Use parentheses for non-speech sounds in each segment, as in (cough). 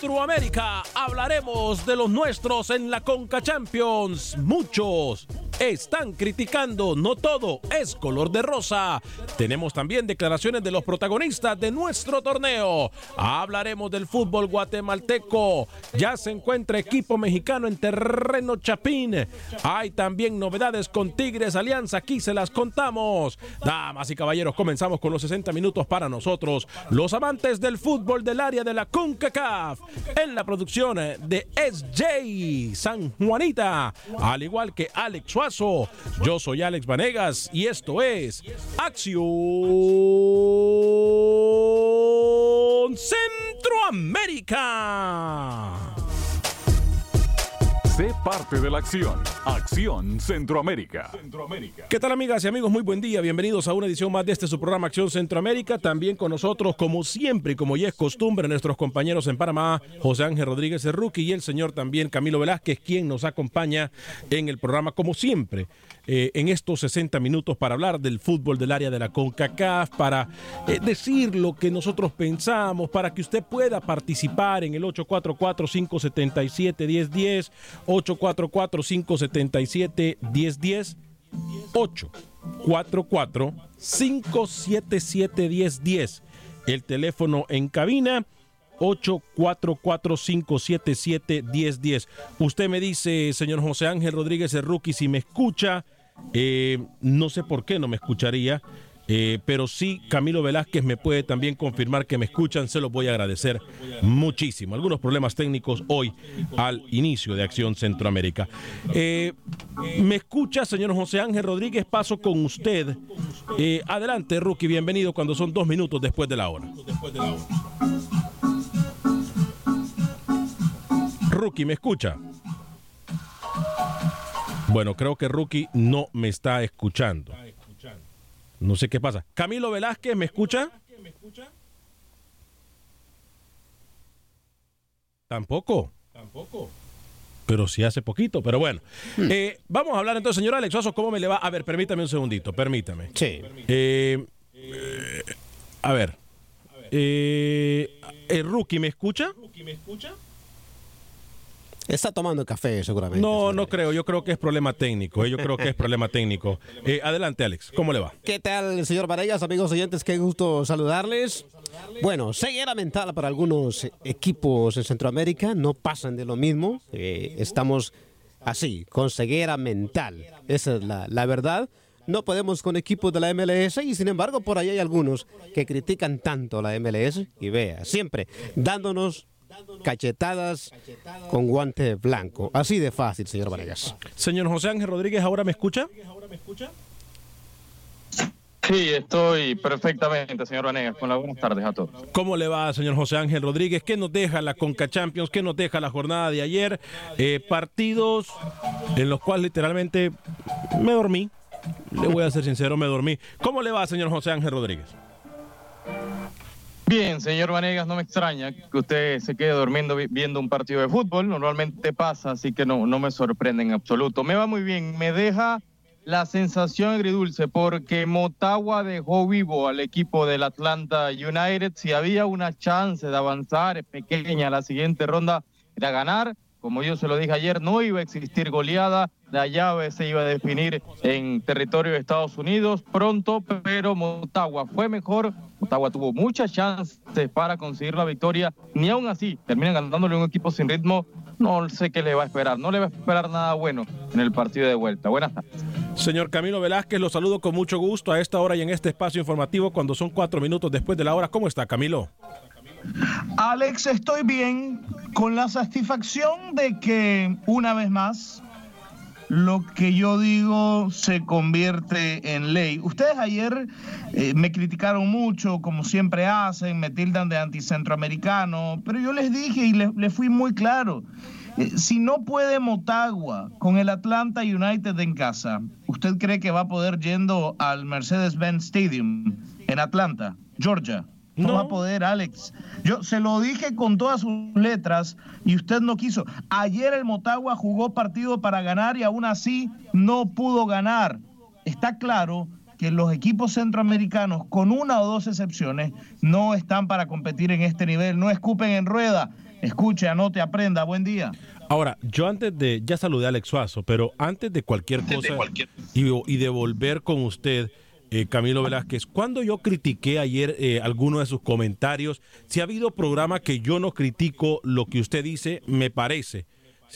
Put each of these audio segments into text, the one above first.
Centroamérica hablaremos de los nuestros en la Conca Champions. Muchos están criticando, no todo es color de rosa. Tenemos también declaraciones de los protagonistas de nuestro torneo. Hablaremos del fútbol guatemalteco. Ya se encuentra equipo mexicano en terreno Chapín. Hay también novedades con Tigres Alianza. Aquí se las contamos. Damas y caballeros, comenzamos con los 60 minutos para nosotros, los amantes del fútbol del área de la CONCACAF. En la producción de SJ San Juanita, al igual que Alex Suárez. Yo soy Alex Vanegas y esto es Acción Centroamérica. Sé parte de la acción. Acción Centroamérica. ¿Qué tal amigas y amigos? Muy buen día. Bienvenidos a una edición más de este su programa Acción Centroamérica. También con nosotros, como siempre y como ya es costumbre, nuestros compañeros en Panamá, José Ángel Rodríguez Cerruqui y el señor también Camilo Velázquez, quien nos acompaña en el programa como siempre. Eh, en estos 60 minutos para hablar del fútbol del área de la CONCACAF, para eh, decir lo que nosotros pensamos, para que usted pueda participar en el 844-577-1010, 844-577-1010, 844-577-1010, el teléfono en cabina. 844-577-1010. Usted me dice, señor José Ángel Rodríguez el Rookie, si me escucha, eh, no sé por qué no me escucharía, eh, pero sí Camilo Velázquez me puede también confirmar que me escuchan, se los voy a agradecer muchísimo. Algunos problemas técnicos hoy al inicio de Acción Centroamérica. Eh, ¿Me escucha, señor José Ángel Rodríguez? Paso con usted. Eh, adelante, Rookie, bienvenido cuando son dos minutos después de la hora. Rookie, ¿me escucha? Bueno, creo que Rookie no me está escuchando. No sé qué pasa. Camilo Velázquez, ¿me escucha? Tampoco. Tampoco. Pero sí hace poquito, pero bueno. Eh, vamos a hablar entonces, señor Alex Oso, ¿cómo me le va? A ver, permítame un segundito, permítame. Sí. Eh, eh, a ver. Eh, ¿El rookie me escucha? Está tomando café, seguramente. No, no creo. Yo creo que es problema técnico. eh, Yo creo que es problema técnico. Eh, adelante, Alex. ¿Cómo le va? ¿Qué tal, señor Varellas, amigos oyentes? Qué gusto saludarles. Bueno, ceguera mental para algunos equipos en Centroamérica. No pasan de lo mismo. Eh, estamos así, con ceguera mental. Esa es la, la verdad. No podemos con equipos de la MLS y sin embargo por ahí hay algunos que critican tanto la MLS y vea, siempre dándonos cachetadas con guante blanco. Así de fácil, señor Vanegas. Señor José Ángel Rodríguez, ¿ahora me escucha? Sí, estoy perfectamente, señor Vanegas. Con las buenas tardes a todos. ¿Cómo le va, señor José Ángel Rodríguez? ¿Qué nos deja la Conca Champions? ¿Qué nos deja la jornada de ayer? Eh, partidos en los cuales literalmente me dormí. Le voy a ser sincero, me dormí. ¿Cómo le va, señor José Ángel Rodríguez? Bien, señor Vanegas, no me extraña que usted se quede durmiendo viendo un partido de fútbol. Normalmente pasa, así que no, no me sorprende en absoluto. Me va muy bien, me deja la sensación agridulce porque Motagua dejó vivo al equipo del Atlanta United. Si había una chance de avanzar pequeña a la siguiente ronda, era ganar. Como yo se lo dije ayer, no iba a existir goleada. La llave se iba a definir en territorio de Estados Unidos pronto, pero Motagua fue mejor. Motagua tuvo muchas chances para conseguir la victoria. Ni aún así terminan ganándole un equipo sin ritmo. No sé qué le va a esperar. No le va a esperar nada bueno en el partido de vuelta. Buenas tardes. Señor Camilo Velázquez, lo saludo con mucho gusto a esta hora y en este espacio informativo cuando son cuatro minutos después de la hora. ¿Cómo está, Camilo? Alex, estoy bien con la satisfacción de que una vez más lo que yo digo se convierte en ley. Ustedes ayer eh, me criticaron mucho, como siempre hacen, me tildan de anticentroamericano, pero yo les dije y les, fui muy claro. Eh, si no puede Motagua con el Atlanta United en casa, ¿usted cree que va a poder yendo al Mercedes-Benz Stadium en Atlanta, Georgia? No, va a poder, Alex. Yo se lo dije con todas sus letras y usted no quiso. Ayer el Motagua jugó partido para ganar y aún así no pudo ganar. Está claro que los equipos centroamericanos, con una o dos excepciones, no están para competir en este nivel. No escupen en rueda. Escuche, anote, aprenda. Buen día. Ahora, yo antes de, ya saludé a Alex Suazo, pero antes de cualquier cosa Y, y de volver con usted, eh, Camilo Velázquez, cuando yo critiqué ayer eh, algunos de sus comentarios, si ha habido programa que yo no critico lo que usted dice, me parece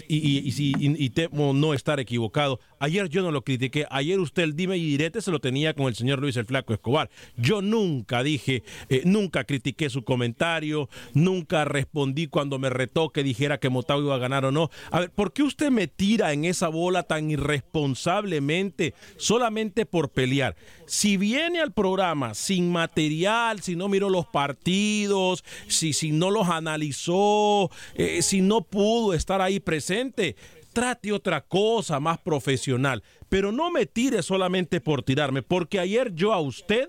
y, y, temo no estar equivocado. Ayer yo no lo critiqué, ayer usted el dime y direte se lo tenía con el señor Luis el Flaco Escobar. Yo nunca dije, eh, nunca critiqué su comentario, nunca respondí cuando me retó que dijera que Motagua iba a ganar o no. A ver, ¿por qué usted me tira en esa bola tan irresponsablemente solamente por pelear? Si viene al programa sin material, si no miró los partidos, si, si no los analizó, eh, si no pudo estar ahí presente, trate otra cosa más profesional, pero no me tire solamente por tirarme, porque ayer yo a usted,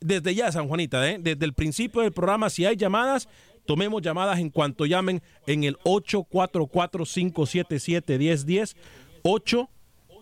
desde ya San Juanita, ¿eh? desde el principio del programa, si hay llamadas, tomemos llamadas en cuanto llamen en el 844-577-1010, 8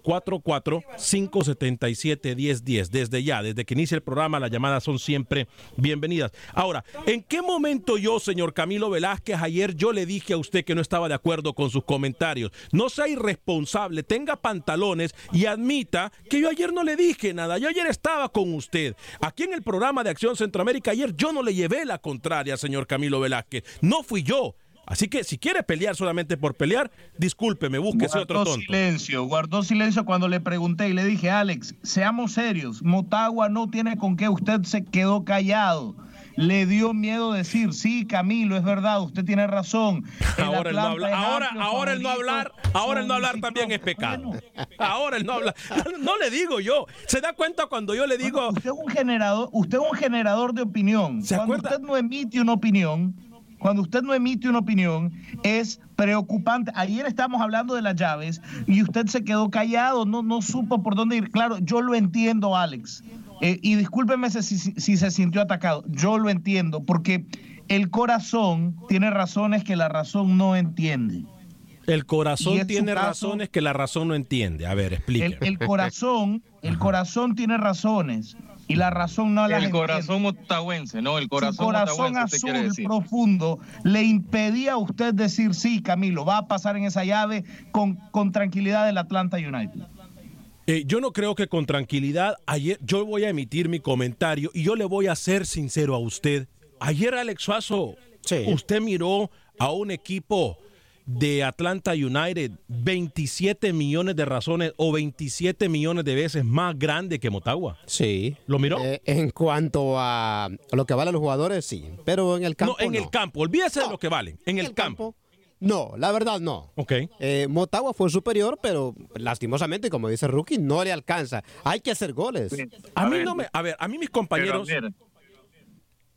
44-577-1010. Desde ya, desde que inicia el programa, las llamadas son siempre bienvenidas. Ahora, ¿en qué momento yo, señor Camilo Velázquez, ayer yo le dije a usted que no estaba de acuerdo con sus comentarios? No sea irresponsable, tenga pantalones y admita que yo ayer no le dije nada. Yo ayer estaba con usted. Aquí en el programa de Acción Centroamérica, ayer yo no le llevé la contraria, señor Camilo Velázquez. No fui yo. Así que si quiere pelear solamente por pelear, discúlpeme, búsquese otro tonto. silencio, guardó silencio cuando le pregunté y le dije, Alex, seamos serios, Motagua no tiene con qué, usted se quedó callado. Le dio miedo decir, sí, Camilo, es verdad, usted tiene razón. Ahora el no hablar, ahora, ahora el no hablar, ahora el no hablar también es pecado. Ahora el no hablar, (laughs) no, le digo yo. ¿Se da cuenta cuando yo le digo? usted es un generador, usted es un generador de opinión. cuando usted no emite una opinión, cuando usted no emite una opinión, es preocupante. Ayer estábamos hablando de las llaves y usted se quedó callado, no, no supo por dónde ir. Claro, yo lo entiendo, Alex. Eh, y discúlpeme si, si, se sintió atacado. Yo lo entiendo, porque el corazón tiene razones que la razón no entiende. El corazón tiene razones que la razón no entiende. A ver, explíqueme. El, el corazón, el corazón tiene razones y la razón no la El corazón motahuense, no, el corazón, corazón azul profundo le impedía a usted decir sí, Camilo, va a pasar en esa llave con, con tranquilidad el Atlanta United. Eh, yo no creo que con tranquilidad, ayer yo voy a emitir mi comentario y yo le voy a ser sincero a usted. Ayer Alex Suazo, usted miró a un equipo de Atlanta United 27 millones de razones o 27 millones de veces más grande que Motagua. Sí. ¿Lo miró? Eh, en cuanto a lo que valen los jugadores, sí. Pero en el campo. No, en el campo. Olvídese de lo que valen. En, el, campo. No, la verdad no. Ok. Eh, Motagua fue superior, pero lastimosamente, como dice Rookie, no le alcanza. Hay que hacer goles. A, mí no me. A ver, a mí mis compañeros.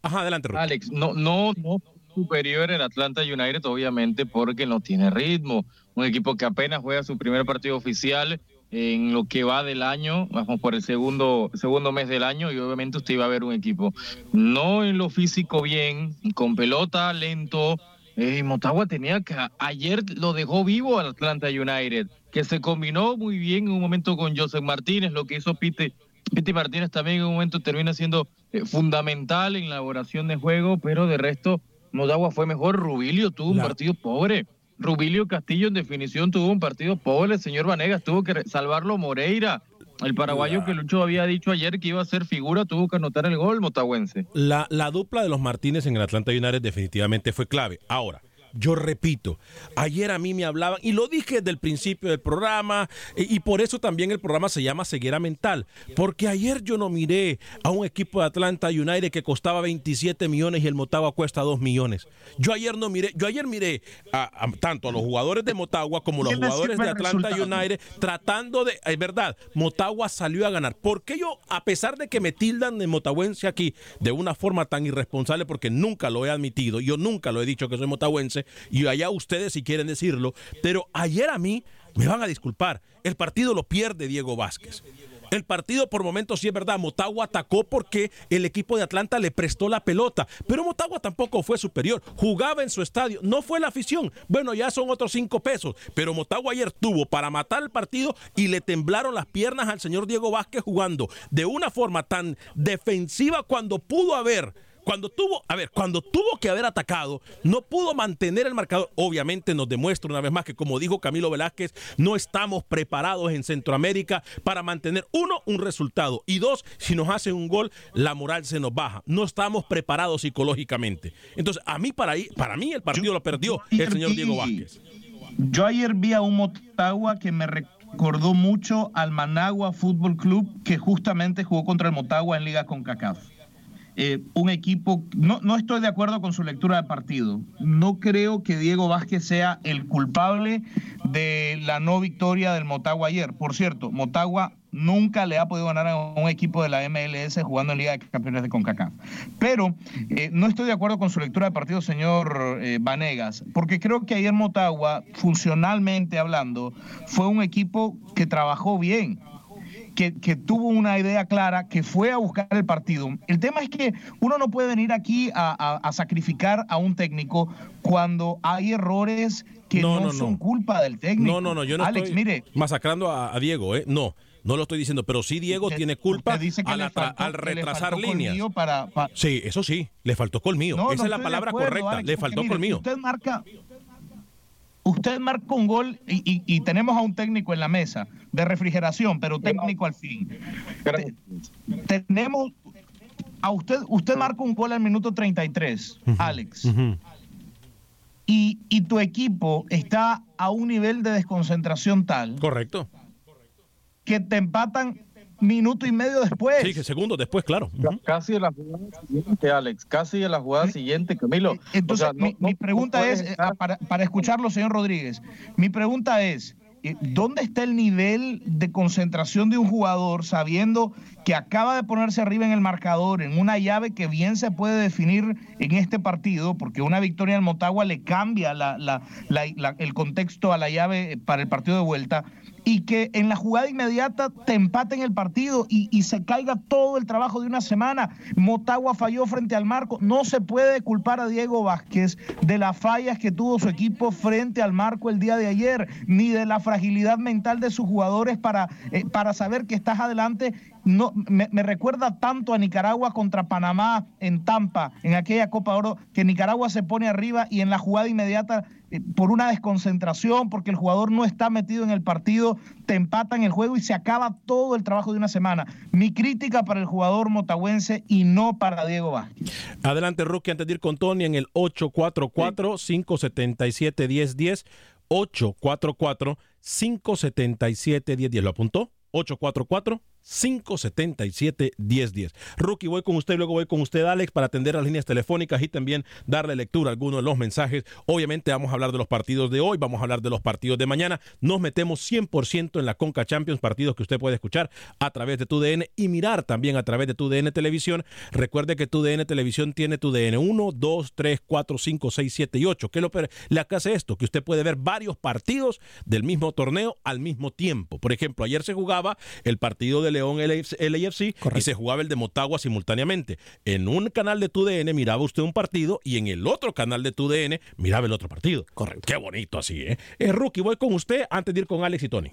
Ajá, adelante, Rookie. Alex, no, no, no superior el Atlanta United, obviamente, porque no tiene ritmo. Un equipo que apenas juega su primer partido oficial en lo que va del año, vamos por el segundo, segundo mes del año y obviamente usted iba a ver un equipo no en lo físico bien, con pelota lento. Eh, Motagua tenía que ayer lo dejó vivo al Atlanta United, que se combinó muy bien en un momento con Joseph Martínez, lo que hizo Pete, Pete Martínez también en un momento termina siendo eh, fundamental en la elaboración de juego, pero de resto Motagua fue mejor, Rubilio tuvo un partido pobre. Rubilio Castillo en definición tuvo un partido pobre, el señor Vanegas tuvo que salvarlo Moreira. El paraguayo que Lucho había dicho ayer que iba a ser figura tuvo que anotar el gol motahuense. La, la dupla de los Martínez en el Atlanta United definitivamente fue clave. Ahora, yo repito, ayer a mí me hablaban, y lo dije desde el principio del programa, y, por eso también el programa se llama Ceguera Mental, porque ayer yo no miré a un equipo de Atlanta United que costaba 27 millones y el Motagua cuesta 2 millones. Yo ayer no miré, yo ayer miré a, tanto a los jugadores de Motagua como los jugadores de Atlanta United tratando de, es verdad, Motagua salió a ganar. ¿Por qué yo, a pesar de que me tildan de motahuense aquí de una forma tan irresponsable, porque nunca lo he admitido, yo nunca lo he dicho que soy motahuense, y allá ustedes si quieren decirlo, pero ayer a mí me van a disculpar, el partido lo pierde Diego Vázquez. El partido por momentos sí es verdad, Motagua atacó porque el equipo de Atlanta le prestó la pelota, pero Motagua tampoco fue superior, jugaba en su estadio, no fue la afición, bueno ya son otros cinco pesos, pero Motagua ayer tuvo para matar el partido y le temblaron las piernas al señor Diego Vázquez jugando de una forma tan defensiva cuando pudo haber cuando tuvo, a ver, cuando tuvo que haber atacado, no pudo mantener el marcador. Obviamente nos demuestra una vez más que, como dijo Camilo Velázquez, no estamos preparados en Centroamérica para mantener, uno, un resultado y dos, si nos hacen un gol, la moral se nos baja. No estamos preparados psicológicamente. Entonces, a mí, para, ahí, para mí, el partido lo perdió el señor Diego Vázquez. Yo ayer vi a un Motagua que me recordó mucho al Managua Fútbol Club que justamente jugó contra el Motagua en Liga con CACAF. Eh, un equipo, no, no estoy de acuerdo con su lectura del partido. No creo que Diego Vázquez sea el culpable de la no victoria del Motagua ayer. Por cierto, Motagua nunca le ha podido ganar a un equipo de la MLS jugando en Liga de Campeones de CONCACAF. Pero eh, no estoy de acuerdo con su lectura del partido, señor eh, Vanegas, porque creo que ayer Motagua, funcionalmente hablando, fue un equipo que trabajó bien que, tuvo una idea clara, que fue a buscar el partido. El tema es que uno no puede venir aquí a, sacrificar a un técnico cuando hay errores que no, son culpa del técnico. No, no, no, yo no estoy mire, masacrando a, Diego, ¿eh? No. No lo estoy diciendo, pero sí Diego tiene culpa al, retrasar líneas. Para, Sí, eso sí, le faltó colmillo. Esa es la palabra correcta, le faltó colmillo. Usted marca, usted marca un gol y, tenemos a un técnico en la mesa de refrigeración, pero técnico al fin. tenemos a usted, usted marca un gol al minuto 33, Alex. y, y tu equipo está a un nivel de desconcentración tal. Correcto. Que te empatan minuto y medio después. Sí, que segundos después, claro. Casi en la jugada siguiente, Alex, casi en la jugada siguiente, Camilo. Entonces, mi, pregunta es, eh, para, para escucharlo, señor Rodríguez, mi pregunta es, eh, ¿dónde está el nivel de concentración de un jugador sabiendo que acaba de ponerse arriba en el marcador en una llave que bien se puede definir en este partido, porque una victoria en Motagua le cambia el contexto a la llave para el partido de vuelta? Y que en la jugada inmediata te empaten el partido y, se caiga todo el trabajo de una semana. Motagua falló frente al marco. No se puede culpar a Diego Vázquez de las fallas que tuvo su equipo frente al marco el día de ayer, ni de la fragilidad mental de sus jugadores para, eh, para saber que estás adelante no, me, recuerda tanto a Nicaragua contra Panamá en Tampa, en aquella Copa Oro, que Nicaragua se pone arriba y en la jugada inmediata, eh, por una desconcentración, porque el jugador no está metido en el partido, te empatan el juego y se acaba todo el trabajo de una semana. Mi crítica para el jugador motahuense y no para Diego Vázquez. Adelante, Rookie, antes de ir con Tony en el 844-577-1010. 844-577-1010. ¿Lo apuntó? 844 577-1010. Rookie, voy con usted, luego voy con usted, Alex, para atender las líneas telefónicas y también darle lectura a algunos de los mensajes. Obviamente vamos a hablar de los partidos de hoy, vamos a hablar de los partidos de mañana. Nos metemos 100% en la Conca Champions, partidos que usted puede escuchar a través de TUDN y mirar también a través de TUDN Televisión. Recuerde que TUDN Televisión tiene TUDN 1, 2, 3, 4, 5, 6, 7 y 8. ¿Qué lo, le hace esto? Que usted puede ver varios partidos del mismo torneo al mismo tiempo. Por ejemplo, ayer se jugaba el partido de León LAFC y se jugaba el de Motagua simultáneamente. En un canal de TUDN miraba usted un partido y en el otro canal de TUDN miraba el otro partido. Correcto. Qué bonito así, ¿eh? eh Rookie, voy con usted antes de ir con Alex y Tony.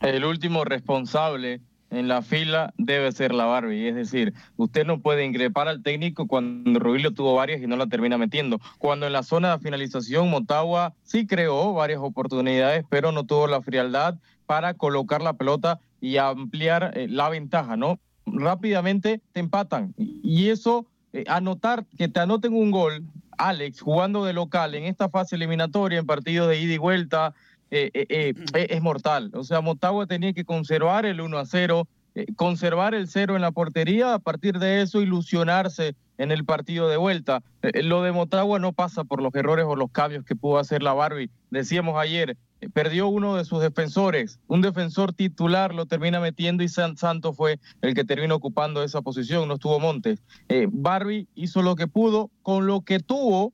El último responsable en la fila debe ser la Barbie. Es decir, usted no puede increpar al técnico cuando Rubilio tuvo varias y no la termina metiendo. Cuando en la zona de finalización Motagua sí creó varias oportunidades, pero no tuvo la frialdad para colocar la pelota y ampliar eh, la ventaja, ¿no? Rápidamente te empatan. Y eso, eh, anotar, que te anoten un gol, Alex, jugando de local en esta fase eliminatoria, en partidos de ida y vuelta, eh, es mortal. O sea, Motagua tenía que conservar el 1 a 0, conservar el 0 en la portería, a partir de eso ilusionarse en el partido de vuelta. lo de Motagua no pasa por los errores o los cambios que pudo hacer la Barbie. Decíamos ayer, perdió uno de sus defensores, un defensor titular lo termina metiendo y San Santos fue el que terminó ocupando esa posición, no estuvo Montes. Eh, Barbie hizo lo que pudo con lo que tuvo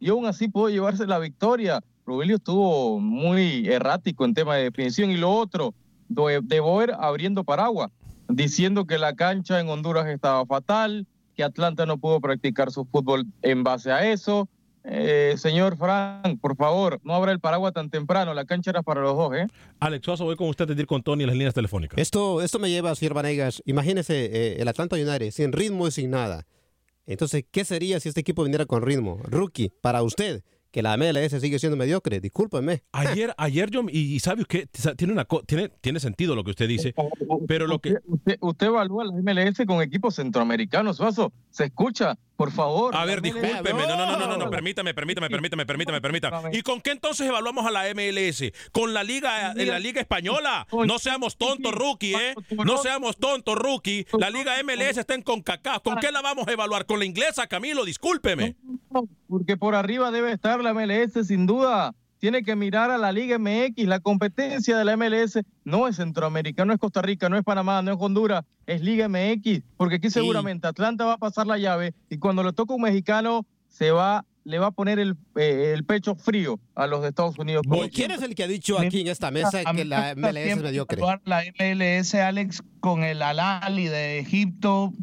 y aún así pudo llevarse la victoria. Rubelio estuvo muy errático en tema de definición y lo otro, de Boer abriendo paraguas, diciendo que la cancha en Honduras estaba fatal, que Atlanta no pudo practicar su fútbol en base a eso, eh, señor Frank, por favor, no abra el paraguas tan temprano. La cancha era para los dos, ¿eh? Alex Sosa, voy con usted a decir con Tony en las líneas telefónicas. Esto, esto me lleva a Sierra Vanegas. Imagínese eh, el Atlanta United sin ritmo y sin nada. Entonces, ¿qué sería si este equipo viniera con ritmo? Rookie, para usted, que la MLS sigue siendo mediocre. Discúlpeme. (laughs) Ayer, ayer yo, y, sabe que tiene, una, tiene, tiene sentido lo que usted dice, pero lo que... Usted, evalúa la MLS con equipos centroamericanos, Suazo. ¿Se escucha? Por favor. A ver, discúlpeme. No, no, no, no, no, permítame, permítame, permítame, permítame, permítame. ¿Y con qué entonces evaluamos a la MLS? ¿Con la Liga, la Liga Española? No seamos tontos, rookie, ¿eh? No seamos tontos, rookie. La Liga MLS está en CONCACAF. ¿Con qué la vamos a evaluar? ¿Con la inglesa, Camilo? Discúlpeme. Porque por arriba debe estar la MLS, sin duda tiene que mirar a la Liga MX. La competencia de la MLS no es Centroamérica, no es Costa Rica, no es Panamá, no es Honduras, es Liga MX, porque aquí seguramente Atlanta va a pasar la llave y cuando le toca un mexicano se va le va a poner el, eh, pecho frío a los de Estados Unidos. ¿Quién es el que ha dicho aquí en esta mesa que la MLS es mediocre? La MLS, Alex, con el Alali de Egipto,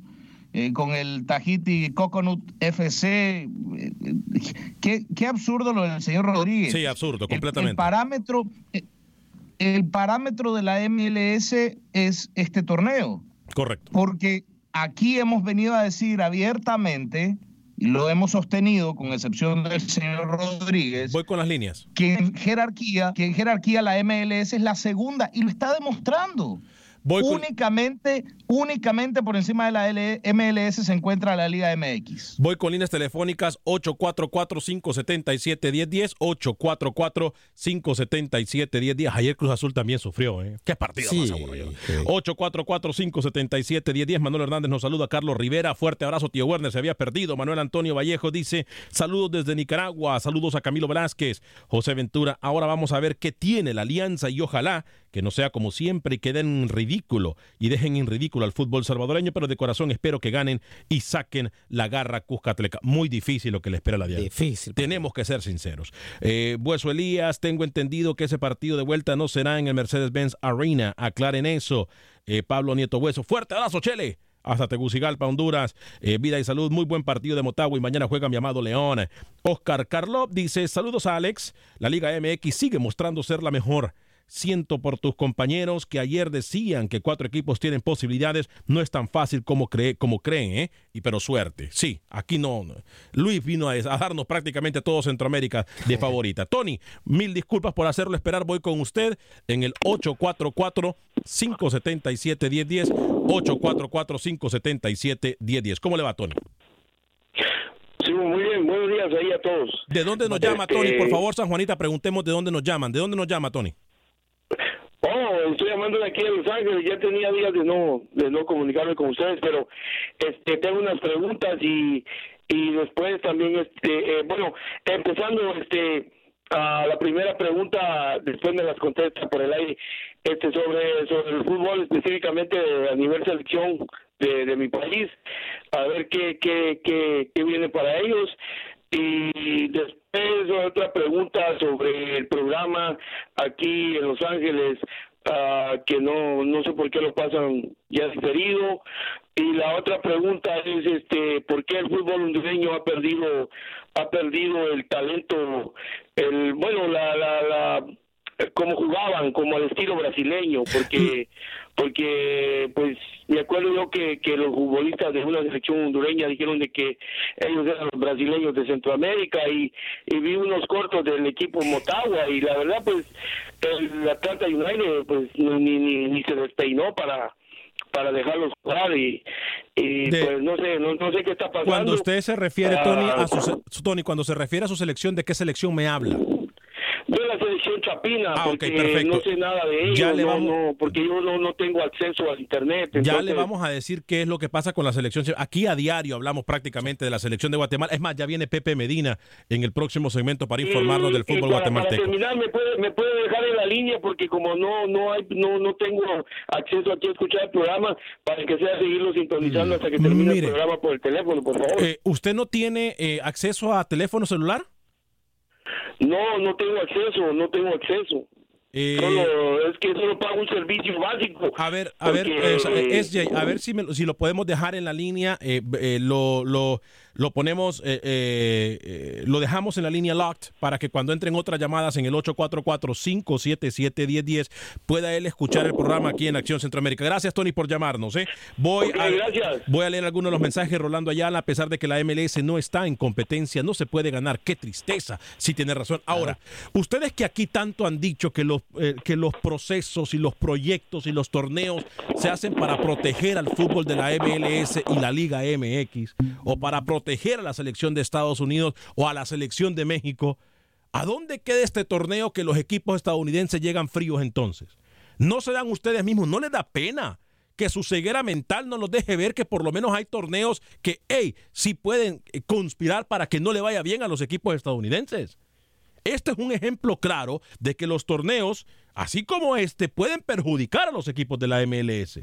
eh, con el Tahiti Coconut FC. Eh, qué, absurdo lo del señor Rodríguez. Sí, absurdo, completamente. El, parámetro, eh, el parámetro de la MLS es este torneo. Correcto. Porque aquí hemos venido a decir abiertamente, y lo hemos sostenido, con excepción del señor Rodríguez. Voy con las líneas. Que en jerarquía, que en jerarquía la MLS es la segunda, y lo está demostrando únicamente, únicamente por encima de la MLS se encuentra la Liga MX. Voy con líneas telefónicas 844-577-1010, 844-577-1010. Ayer Cruz Azul también sufrió, ¿eh? Qué partido más aburrido. 844-577-1010. Manuel Hernández nos saluda. Carlos Rivera, fuerte abrazo, tío Werner, se había perdido. Manuel Antonio Vallejo dice, saludos desde Nicaragua, saludos a Camilo Velázquez, José Ventura. Ahora vamos a ver qué tiene la alianza y ojalá que no sea como siempre y queden ridículo y dejen en ridículo al fútbol salvadoreño, pero de corazón espero que ganen y saquen la garra Cuscatleca. Muy difícil lo que le espera a la Diana. Difícil. Tenemos que ser sinceros. Eh, Bueso Elías, tengo entendido que ese partido de vuelta no será en el Mercedes-Benz Arena. Aclaren eso. Eh, Pablo Nieto Hueso. Fuerte abrazo, Chele hasta Tegucigalpa, Honduras. Eh, vida y salud, muy buen partido de Motagua y mañana juega mi amado León. Oscar Carlop dice, saludos a Alex. La Liga MX sigue mostrando ser la mejor. Siento por tus compañeros que ayer decían que cuatro equipos tienen posibilidades. No es tan fácil como, cree, como creen, ¿eh? Y pero suerte. Sí, aquí no. Luis vino a, darnos prácticamente todo Centroamérica de (laughs) favorita. Tony, mil disculpas por hacerlo esperar. Voy con usted en el 844-577-1010. 844-577-1010. ¿Cómo le va, Tony? Sí, muy bien. Buenos días ahí a todos. ¿De dónde nos llama, Tony? Por favor, San Juanita, preguntemos de dónde nos llaman. ¿De dónde nos llama, Tony? Oh, estoy llamando de aquí de Los Ángeles. Ya tenía días de no de no comunicarme con ustedes, pero este tengo unas preguntas y y después también este eh, bueno empezando este a la primera pregunta después me las contesta por el aire este sobre sobre el fútbol específicamente a nivel selección de, de mi país a ver qué qué qué, qué viene para ellos y después otra pregunta sobre el programa aquí en Los Ángeles, ah, que no, no sé por qué lo pasan ya diferido. Y la otra pregunta es, este, ¿por qué el fútbol hondureño ha perdido, ha perdido el talento, el, bueno, la, la, la, como jugaban, como al estilo brasileño, porque (laughs) porque pues me acuerdo yo que, que los futbolistas de una selección hondureña dijeron de que ellos eran los brasileños de Centroamérica y, y vi unos cortos del equipo Motagua y la verdad pues el Atlanta United pues ni, ni, ni se despeinó para para dejarlos jugar y, y De- pues no sé no, no sé qué está pasando Cuando usted se refiere, Tony, Ah, a su, se- Tony, cuando se refiere a su selección, ¿de qué selección me habla? De la selección chapina Ah, porque perfecto. no sé nada de ellos Ya le no, vamos- no, porque yo no, no tengo acceso al internet Ya entonces- le vamos a decir qué es lo que pasa con la selección. Aquí a diario hablamos prácticamente de la selección de Guatemala. Es más, ya viene Pepe Medina en el próximo segmento para informarnos del Y- y fútbol para, para guatemalteco. terminar, ¿me puede, me puede dejar en la línea porque como no no hay no no tengo acceso aquí a escuchar el programa para que sea seguirlo sintonizando hasta que termine Mm, Mire. el programa por el teléfono, por favor. Eh, ¿Usted no tiene eh, acceso a teléfono celular? No, no tengo acceso, no tengo acceso. Eh, Solo, es que solo pago un servicio básico. A ver, a ver, Porque, eh, eh, a ver si, me lo- si lo podemos dejar en la línea, eh, eh, lo, lo, lo ponemos, lo dejamos en la línea locked para que cuando entren otras llamadas en el 844-577-1010 pueda él escuchar el programa aquí en Acción Centroamérica. Gracias, Tony, por llamarnos. ¿eh? Voy, a, gracias. voy a leer algunos de los mensajes, Rolando Ayala, a pesar de que la MLS no está en competencia, no se puede ganar. Qué tristeza, si tiene razón. Ahora, ustedes que aquí tanto han dicho que los, eh, que los procesos y los proyectos y los torneos se hacen para proteger al fútbol de la MLS y la Liga MX, o para proteger a la selección de Estados Unidos o a la selección de México, ¿a dónde queda este torneo que los equipos estadounidenses llegan fríos entonces? ¿No se dan ustedes mismos? ¿No les da pena? que su ceguera mental no los deje ver que por lo menos hay torneos que, hey, sí pueden eh, conspirar para que no le vaya bien a los equipos estadounidenses. Este es un ejemplo claro de que los torneos, así como este, pueden perjudicar a los equipos de la MLS.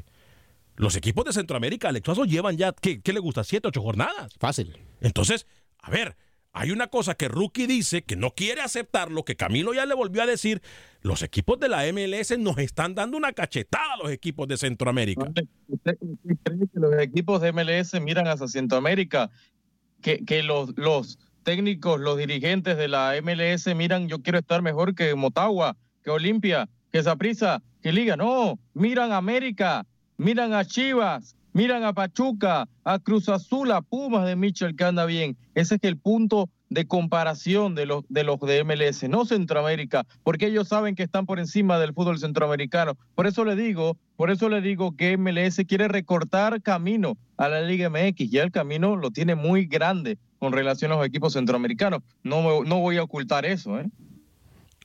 Los equipos de Centroamérica, Alex Suazo, llevan ya, ¿qué, qué le gusta? ¿Siete, ocho jornadas? Fácil. Entonces, a ver, hay una cosa que Rookie dice que no quiere aceptarlo, que Camilo ya le volvió a decir. Los equipos de la MLS nos están dando una cachetada a los equipos de Centroamérica. ¿Usted, usted cree que los equipos de MLS miran hacia Centroamérica? Que, que los, los técnicos, los dirigentes de la MLS miran, yo quiero estar mejor que Motagua, que Olimpia, que Saprissa, que Liga. No, miran a América, miran a Chivas, miran a Pachuca, a Cruz Azul, a Pumas de Mitchell, que anda bien. Ese es el punto de comparación de los, de los de MLS, no Centroamérica, porque ellos saben que están por encima del fútbol centroamericano. Por eso le digo, por eso le digo que MLS quiere recortar camino a la Liga MX. Ya el camino lo tiene muy grande con relación a los equipos centroamericanos. No, no voy a ocultar eso, ¿eh?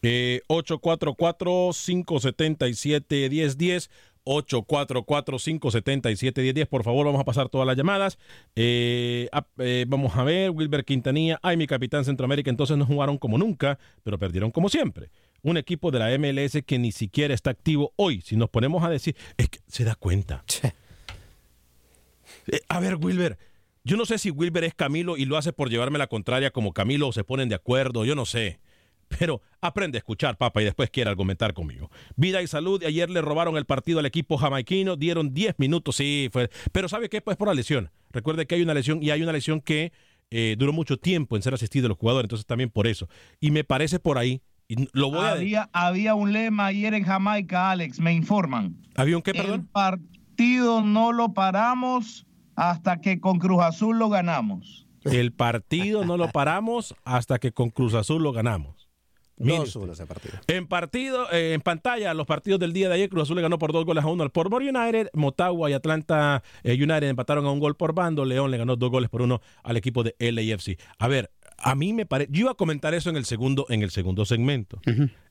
Eh, 844-577-1010. 844-577-1010. Por favor, vamos a pasar todas las llamadas. Eh, eh, vamos a ver, Wilber Quintanilla. Ay, mi capitán Centroamérica. Entonces no jugaron como nunca, pero perdieron como siempre. Un equipo de la MLS que ni siquiera está activo hoy. Si nos ponemos a decir, es que se da cuenta. Eh, a ver, Wilber. Yo no sé si Wilber es Camilo y lo hace por llevarme la contraria como Camilo o se ponen de acuerdo. Yo no sé. Pero aprende a escuchar, papá, y después quiere argumentar conmigo. Vida y salud. y Ayer le robaron el partido al equipo jamaiquino. Dieron 10 minutos, sí. Fue. Pero ¿sabe qué? Pues por la lesión. Recuerde que hay una lesión y hay una lesión que eh, duró mucho tiempo en ser asistido los jugadores. Entonces también por eso. Y me parece por ahí. Y lo voy a... Había, había un lema ayer en Jamaica, Alex, me informan. ¿Había un qué, El perdón? partido no lo paramos hasta que con Cruz Azul lo ganamos. El partido no lo paramos hasta que con Cruz Azul lo ganamos. 2-1 ese partido. En partido, eh, en pantalla, los partidos del día de ayer, Cruz Azul le ganó por dos goles a uno al Portmore United, Motagua y Atlanta eh, United empataron a un gol por bando, León le ganó dos goles por uno al equipo de LAFC. A ver, a mí me parece, yo iba a comentar eso en el segundo, en el segundo segmento.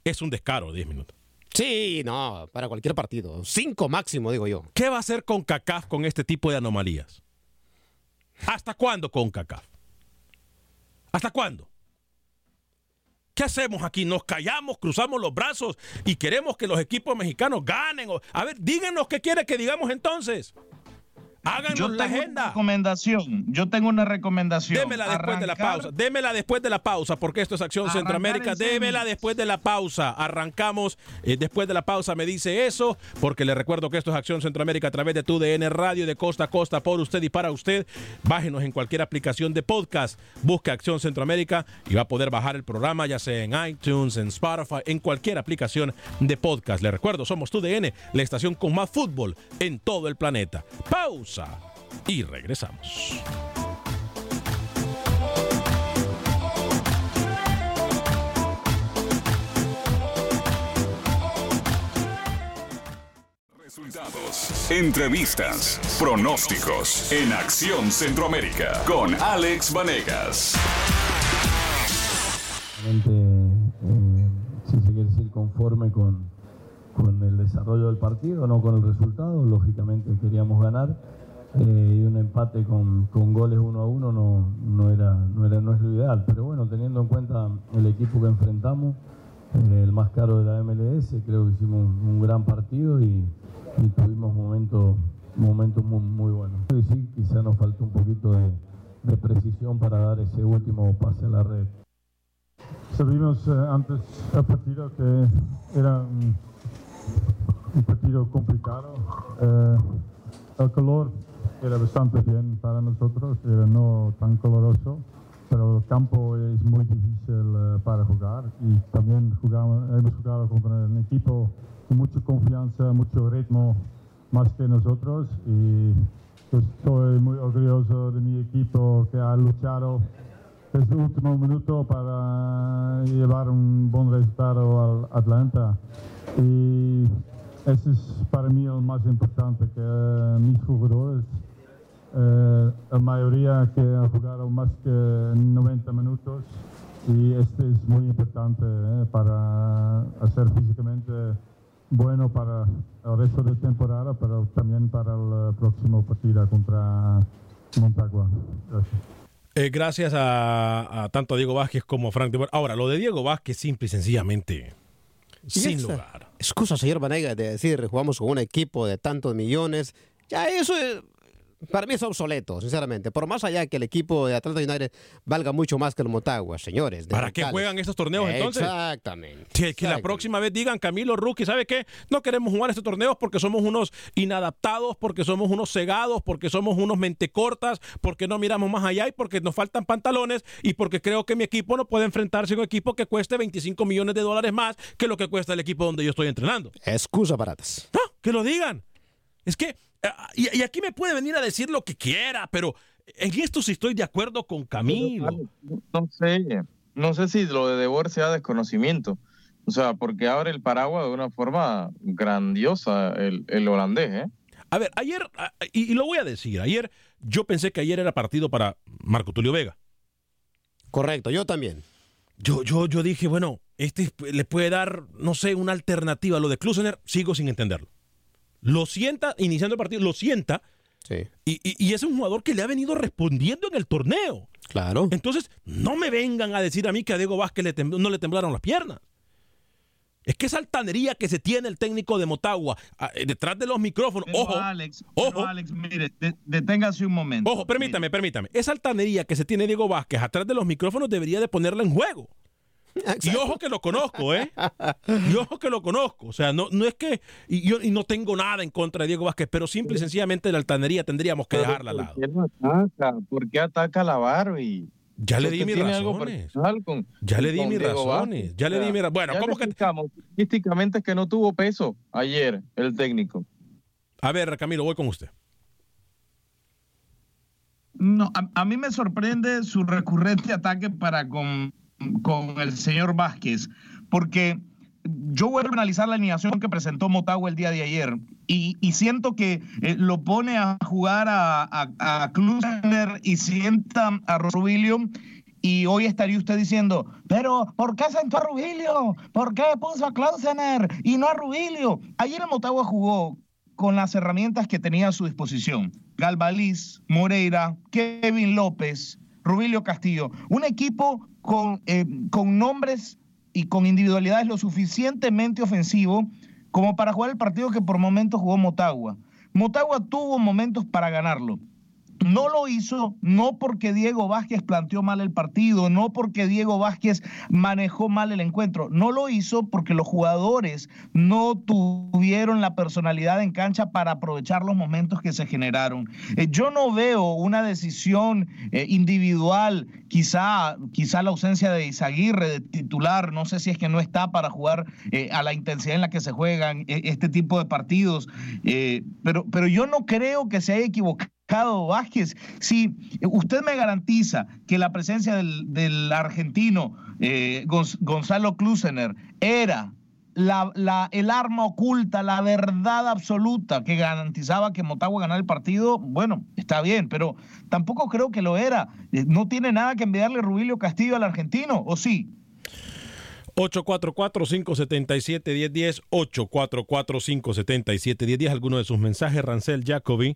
Es un descaro, 10 minutos. Sí, no, para cualquier partido. Cinco máximo, digo yo. ¿Qué va a hacer con CACAF con este tipo de anomalías? ¿Hasta cuándo con CACAF? ¿Hasta cuándo? ¿Qué hacemos aquí? ¿Nos callamos, cruzamos los brazos y queremos que los equipos mexicanos ganen? A ver, díganos qué quiere que digamos entonces. Háganos Yo la tengo una agenda. recomendación. Yo tengo una recomendación. Démela después de la pausa. Démela después de la pausa, porque esto es Acción Arrancar Centroamérica. Démela después de la pausa. Arrancamos eh, después de la pausa. Me dice eso, porque le recuerdo que esto es Acción Centroamérica a través de tu DN Radio de costa a costa por usted y para usted. Bájenos en cualquier aplicación de podcast. Busque Acción Centroamérica y va a poder bajar el programa, ya sea en iTunes, en Spotify, en cualquier aplicación de podcast. Le recuerdo, somos tu DN, la estación con más fútbol en todo el planeta. Pausa y regresamos. Resultados, entrevistas, pronósticos en Acción Centroamérica con Alex Vanegas. Eh, si se quiere decir conforme con, con el desarrollo del partido, no con el resultado, lógicamente queríamos ganar eh, y un empate con, con goles uno a uno no, no, era, no, era, no es lo ideal, pero bueno, teniendo en cuenta el equipo que enfrentamos, eh, el más caro de la MLS, creo que hicimos un gran partido y, y tuvimos momentos, momentos muy, muy buenos. Y sí, quizá nos faltó un poquito de, de precisión para dar ese último pase a la red. Sabíamos eh, antes del partido que era un, un partido complicado. Eh, el color era bastante bien para nosotros, era no tan coloroso, pero el campo es muy difícil eh, para jugar y también jugamos, hemos jugado contra un equipo con mucha confianza, mucho ritmo, más que nosotros y pues, estoy muy orgulloso de mi equipo que ha luchado desde el último minuto para llevar un buen resultado al Atlanta. Y ese es para mí el más importante, que mis jugadores, eh, la mayoría que han jugado más que 90 minutos, y este es muy importante eh, para hacer físicamente bueno para el resto de temporada, pero también para el próximo partido contra Montagua. Gracias. Eh, gracias a, a tanto a Diego Vázquez como a Frank de. Ahora, lo de Diego Vázquez, simple y sencillamente, sin esa lugar. Excusa, señor Vanega, de decir jugamos con un equipo de tantos millones. Ya eso es- para mí es obsoleto, sinceramente. Por más allá que el equipo de Atlanta United valga mucho más que el Motagua, señores. ¿Para qué juegan estos torneos entonces? Exactamente. Que, que la próxima vez digan, Camilo Rookie, ¿sabe qué? No queremos jugar estos torneos porque somos unos inadaptados, porque somos unos cegados, porque somos unos mentecortas, porque no miramos más allá y porque nos faltan pantalones y porque creo que mi equipo no puede enfrentarse a un equipo que cueste 25 millones de dólares más que lo que cuesta el equipo donde yo estoy entrenando. Excusa baratas. No, que lo digan. Es que, ah, y, y aquí me puede venir a decir lo que quiera, pero en esto sí estoy de acuerdo con Camilo. No sé, no sé si lo de Debor sea desconocimiento. O sea, porque abre el paraguas de una forma grandiosa el, el holandés, ¿eh? A ver, ayer, ah, y, y lo voy a decir, ayer yo pensé que ayer era partido para Marco Tulio Vega. Correcto, yo también. Yo, yo, yo dije, bueno, este le puede dar, no sé, una alternativa a lo de Klusener, sigo sin entenderlo. Lo sienta, iniciando el partido, lo sienta, Sí. y, y- y es un jugador que le ha venido respondiendo en el torneo. Claro. Entonces, no me vengan a decir a mí que a Diego Vázquez le no le temblaron las piernas. Es que esa altanería que se tiene el técnico de Motagua ah, eh, detrás de los micrófonos, Pero, ojo, Alex, pero, ojo. Alex, mire, de- deténgase un momento. Ojo, permítame, permítame. Esa altanería que se tiene Diego Vázquez atrás de los micrófonos debería de ponerla en juego. Y ojo que lo conozco, ¿eh? Y ojo que lo conozco. O sea, no, no es que. Y yo y no tengo nada en contra de Diego Vázquez, pero simple y sencillamente la altanería tendríamos que dejarla al lado. ¿Por qué no ataca? ¿Por qué ataca a la Barbie? Ya le di ¿Usted mis tiene algo razones. personal con- Ya le di mis Diego razones. Vázquez? Ya le di mis Bueno, ya ¿cómo le que.? estadísticamente que no tuvo peso ayer el técnico. A ver, Camilo, voy con usted. No, a, a mí me sorprende su recurrente ataque para con, con el señor Vázquez, porque yo vuelvo a analizar la alineación que presentó Motagua el día de ayer y, siento que eh, lo pone a jugar a, a, y sienta a Rosubilio Y hoy estaría usted diciendo, pero ¿por qué sentó a Rubilio? ¿Por qué puso a Klausener y no a Rubilio? Ayer el Motagua jugó con las herramientas que tenía a su disposición. Galvaliz, Moreira, Kevin López, Rubilio Castillo. Un equipo con, eh, con nombres y con individualidades lo suficientemente ofensivo como para jugar el partido que por momentos jugó Motagua. Motagua tuvo momentos para ganarlo. No lo hizo no porque Diego Vázquez planteó mal el partido, no porque Diego Vázquez manejó mal el encuentro, no lo hizo porque los jugadores no tuvieron la personalidad en cancha para aprovechar los momentos que se generaron. Eh, yo no veo una decisión eh, individual, quizá, quizá la ausencia de Izaguirre, de titular, no sé si es que no está para jugar eh, a la intensidad en la que se juegan este tipo de partidos, pero, pero yo no creo que se haya equivocado Vázquez, si usted me garantiza que la presencia del, argentino eh, Gonzalo Klusener era el arma oculta, la verdad absoluta que garantizaba que Motagua ganara el partido, bueno, está bien, pero tampoco creo que lo era. Eh, no tiene nada que enviarle Rubilio Castillo al argentino, ¿o sí? 844-577-1010, 844-577-1010, alguno de sus mensajes, Rancel Jacobi.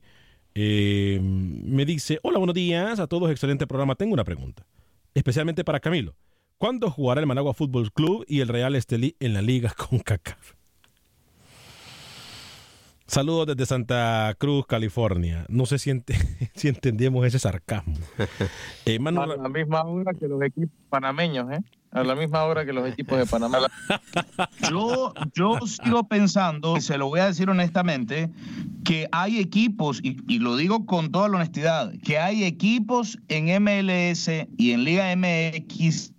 Eh, me dice, hola, buenos días a todos, excelente programa. Tengo una pregunta, especialmente para Camilo. ¿Cuándo jugará el Managua Fútbol Club y el Real Estelí en la liga (laughs) con CACAF? Saludos desde Santa Cruz, California. No sé si, (laughs) si entendemos ese sarcasmo. Eh, a la misma hora que los equipos panameños, ¿eh? A la misma hora que los equipos de Panamá. (laughs) Yo, yo sigo pensando, y se lo voy a decir honestamente, que hay equipos, y, y, lo digo con toda la honestidad, que hay equipos en MLS y en Liga MX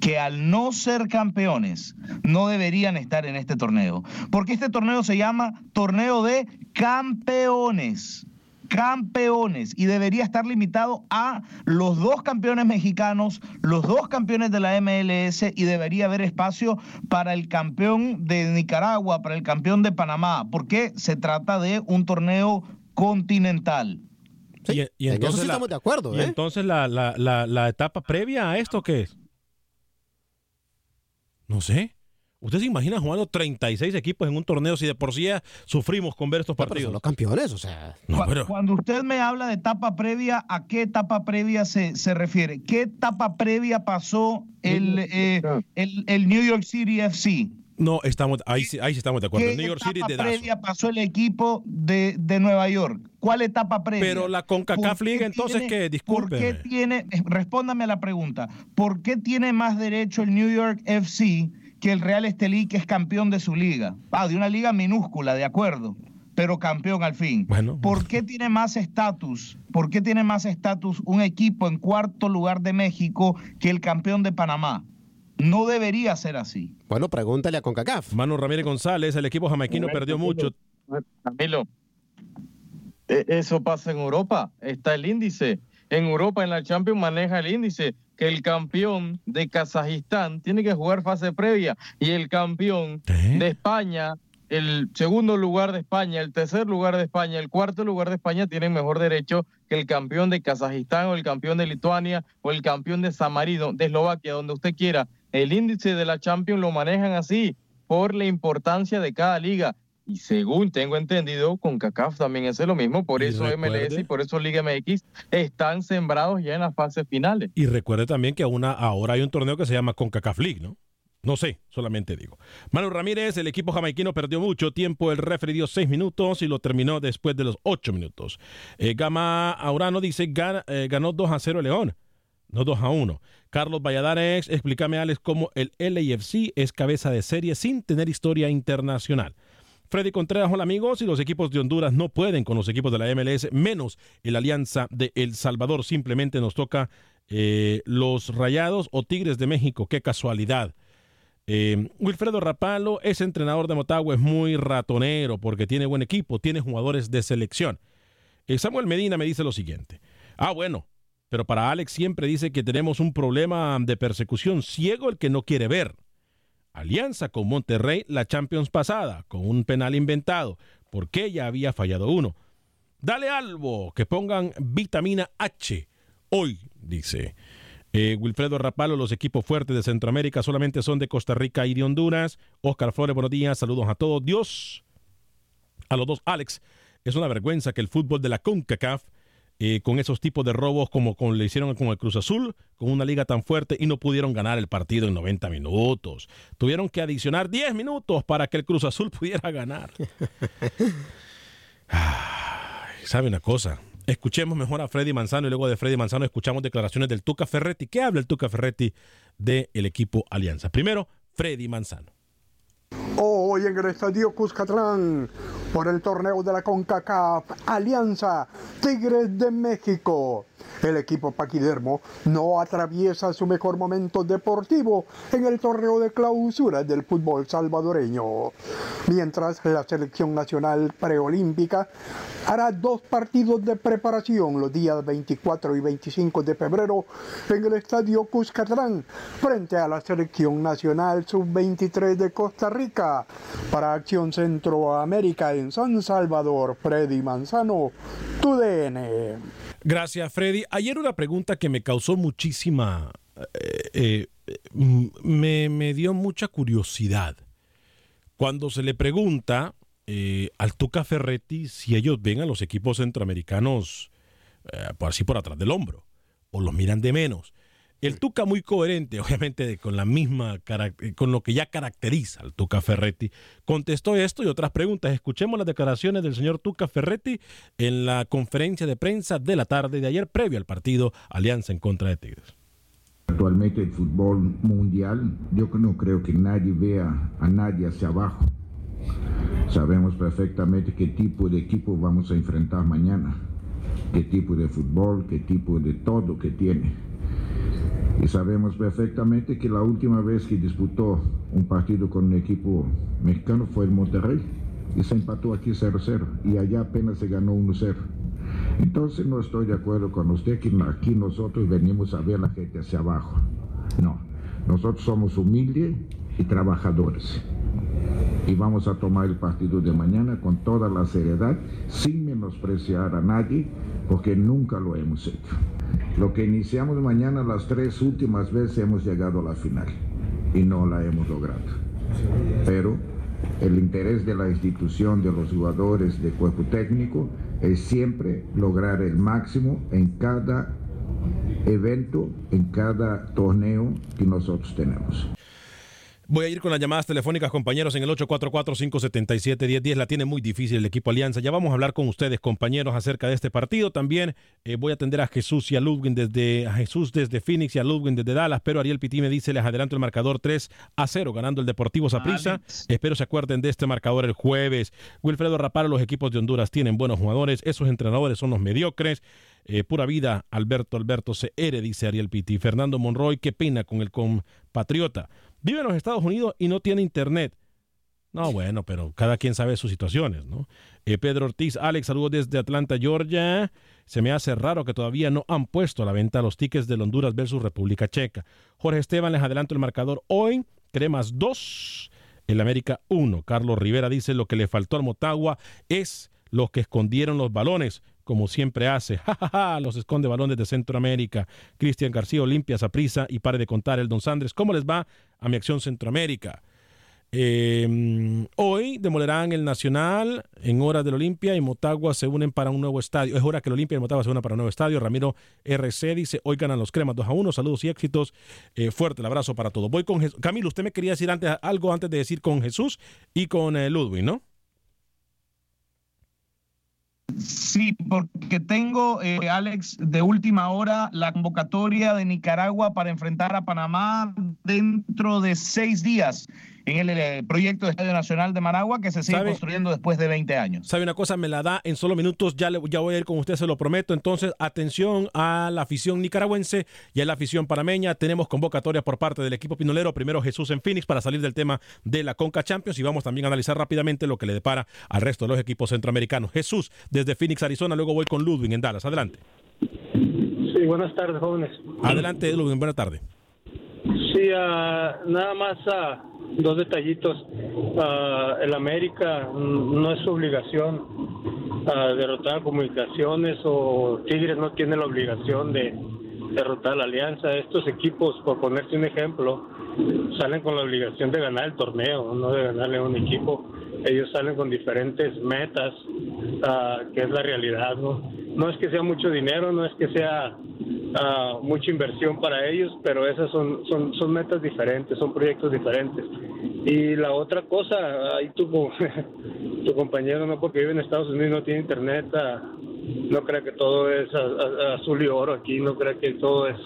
que al no ser campeones no deberían estar en este torneo. Porque este torneo se llama Torneo de Campeones campeones y debería estar limitado a los dos campeones mexicanos, los dos campeones de la MLS y debería haber espacio para el campeón de Nicaragua, para el campeón de Panamá, porque se trata de un torneo continental. y, entonces estamos de acuerdo. Y ¿eh? entonces la, la etapa previa a esto, ¿qué es? No sé. ¿Usted se imagina jugando 36 equipos en un torneo si de por sí ya sufrimos con ver estos partidos? los campeones, o sea. Cuando usted me habla de etapa previa, ¿a qué etapa previa se, se refiere? ¿Qué etapa previa pasó el, eh, el, New York City FC? No, estamos, ahí, ahí sí estamos de acuerdo. ¿Qué New York etapa previa pasó el equipo de, de, Nueva York? ¿Cuál etapa previa? Pero la CONCACAF League, entonces, ¿qué? Discúlpeme. ¿Por qué tiene, respóndame a la pregunta, ¿por qué tiene más derecho el New York FC que el Real Estelí, que es campeón de su liga. Ah, de una liga minúscula, de acuerdo, pero campeón al fin. Bueno. ¿Por qué tiene más estatus? ¿Por qué tiene más estatus un equipo en cuarto lugar de México que el campeón de Panamá? No debería ser así. Bueno, pregúntale a CONCACAF. Manu Ramírez González, el equipo jamaiquino perdió mucho. Camilo, e, eso pasa en Europa. Está el índice. En Europa, en la Champions, maneja el índice que el campeón de Kazajistán tiene que jugar fase previa y el campeón de España, el segundo lugar de España, el tercer lugar de España, el cuarto lugar de España tienen mejor derecho que el campeón de Kazajistán o el campeón de Lituania o el campeón de San Marino, de Eslovaquia, donde usted quiera. El índice de la Champions lo manejan así por la importancia de cada liga. Y según tengo entendido, con CACAF también es lo mismo, por eso MLS y por eso Liga MX están sembrados ya en las fases finales. Y recuerde también que ahora hay un torneo que se llama CONCACAF League, ¿no? No sé, solamente digo. Manu Ramírez, el equipo jamaiquino perdió mucho tiempo, el refri dio seis minutos y lo terminó después de los ocho minutos. Eh, Gama Aurano dice, eh, ganó 2 a 0 León, no 2 a 1. Carlos Valladares, explícame Alex cómo el LAFC es cabeza de serie sin tener historia internacional. Freddy Contreras, hola amigos, y los equipos de Honduras no pueden con los equipos de la MLS, menos la Alianza de El Salvador. Simplemente nos toca eh, los Rayados o Tigres de México. Qué casualidad. Eh, Wilfredo Rapalo es entrenador de Motagua, es muy ratonero porque tiene buen equipo, tiene jugadores de selección. Eh, Samuel Medina me dice lo siguiente. Ah, bueno, pero para Alex siempre dice que tenemos un problema de persecución ciego el que no quiere ver alianza con Monterrey la Champions pasada, con un penal inventado, porque ya había fallado uno. Dale algo, que pongan vitamina H. Hoy, dice. Eh, Wilfredo Rapalo, los equipos fuertes de Centroamérica solamente son de Costa Rica y de Honduras. Oscar Flores, buenos días, saludos a todos. Dios, a los dos, Alex, es una vergüenza que el fútbol de la CONCACAF eh, con esos tipos de robos como, le hicieron con el Cruz Azul, con una liga tan fuerte y no pudieron ganar el partido en 90 minutos. Tuvieron que adicionar 10 minutos para que el Cruz Azul (laughs) pudiera ganar. ¿Sabe una cosa? Escuchemos mejor a Freddy Manzano y luego de Freddy Manzano escuchamos declaraciones del Tuca Ferretti. ¿Qué habla el Tuca Ferretti del equipo Alianza? Primero, Freddy Manzano. Hoy en el Estadio Cuscatlán, por el torneo de la CONCACAF, Alianza Tigres de México. El equipo paquidermo no atraviesa su mejor momento deportivo en el torneo de clausura del fútbol salvadoreño. Mientras la selección nacional preolímpica hará dos partidos de preparación los días 24 y 25 de febrero en el estadio Cuscatlán frente a la selección nacional sub-23 de Costa Rica. Para Acción Centroamérica en San Salvador, Freddy Manzano, TUDN. Gracias, Freddy. Ayer una pregunta que me causó muchísima, eh, eh, me, me, dio mucha curiosidad. Cuando se le pregunta eh, al Tuca Ferretti si ellos ven a los equipos centroamericanos por así por atrás del hombro o los miran de menos. El Tuca muy coherente, obviamente con la misma con lo que ya caracteriza al Tuca Ferretti, contestó esto y otras preguntas. Escuchemos las declaraciones del señor Tuca Ferretti en la conferencia de prensa de la tarde de ayer previo al partido Alianza en contra de Tigres. Actualmente el fútbol mundial, yo no creo que nadie vea a nadie hacia abajo. Sabemos perfectamente qué tipo de equipo vamos a enfrentar mañana, qué tipo de fútbol, qué tipo de todo que tiene. Y sabemos perfectamente que la última vez que disputó un partido con un equipo mexicano fue el Monterrey. Y se empató aquí 0-0 y allá apenas se ganó 1-0. Entonces no estoy de acuerdo con usted que aquí nosotros venimos a ver a la gente hacia abajo. No, nosotros somos humildes y trabajadores. Y vamos a tomar el partido de mañana con toda la seriedad, sin menospreciar a nadie, porque nunca lo hemos hecho. Lo que iniciamos mañana, las tres últimas veces hemos llegado a la final y no la hemos logrado. Pero el interés de la institución, de los jugadores, de cuerpo técnico, es siempre lograr el máximo en cada evento, en cada torneo que nosotros tenemos. Voy a ir con las llamadas telefónicas, compañeros, en el 844-577-1010. La tiene muy difícil el equipo Alianza. Ya vamos a hablar con ustedes, compañeros, acerca de este partido. También eh, voy a atender a Jesús y a Ludwig desde a Jesús desde Phoenix y a Ludwig desde Dallas. Pero Ariel Pití me dice, les adelanto el marcador 3 a 0, ganando el Deportivo Saprissa. Espero se acuerden de este marcador el jueves. Wilfredo Raparo, los equipos de Honduras tienen buenos jugadores. Esos entrenadores son los mediocres. Eh, pura vida, Alberto Alberto CR, dice Ariel Piti. Fernando Monroy, qué pena con el compatriota vive en los Estados Unidos y no tiene internet. No, bueno, pero cada quien sabe sus situaciones, ¿no? Eh, Pedro Ortiz, Alex, saludos desde Atlanta, Georgia. Se me hace raro que todavía no han puesto a la venta los tickets del Honduras versus República Checa. Jorge Esteban, les adelanto el marcador hoy. Cremas 2, el América 1. Carlos Rivera dice lo que le faltó al Motagua es los que escondieron los balones como siempre hace. (laughs) Ja, los esconde balones de Centroamérica. Cristian García limpia esa prisa y pare de contar el Don Sandres. ¿Cómo les va a mi acción Centroamérica? Eh, hoy demolerán el Nacional en horas del Olimpia y Motagua se unen para un nuevo estadio. Es hora que el Olimpia y Motagua se unan para un nuevo estadio. Ramiro RC dice, hoy ganan los cremas 2 a 1. Saludos y éxitos. Eh, fuerte el abrazo para todos. Voy con Jesús. Camilo, usted me quería decir antes, algo antes de decir con Jesús y con eh, Ludwig, ¿no? Sí, porque tengo, eh, Alex, de última hora la convocatoria de Nicaragua para enfrentar a Panamá dentro de seis días en el, eh, proyecto de Estadio Nacional de Managua que se sigue construyendo después de 20 años. ¿Sabe una cosa? Me la da en solo minutos, ya, le, ya voy a ir con usted, se lo prometo. Entonces, atención a la afición nicaragüense y a la afición panameña. Tenemos convocatoria por parte del equipo pinolero. Primero Jesús en Phoenix para salir del tema de la Conca Champions y vamos también a analizar rápidamente lo que le depara al resto de los equipos centroamericanos. Jesús desde Phoenix, Arizona. Luego voy con Ludwig en Dallas. Adelante. Sí, buenas tardes, jóvenes. Adelante, Ludwig. Buenas tardes. Sí, uh, nada más uh, dos detallitos. Uh, el América no es su obligación derrotar a comunicaciones o Tigres no tiene la obligación de, derrotar a la Alianza. Estos equipos, por ponerte un ejemplo, salen con la obligación de ganar el torneo, no de ganarle a un equipo. Ellos salen con diferentes metas, ah, que es la realidad. ¿no? no es que sea mucho dinero, no es que sea ah, mucha inversión para ellos, pero esas son, son, son metas diferentes, son proyectos diferentes. Y la otra cosa, ahí tu, (laughs) tu compañero, no porque vive en Estados Unidos y no tiene internet, ah, no crea que todo es azul y oro aquí, no crea que todo es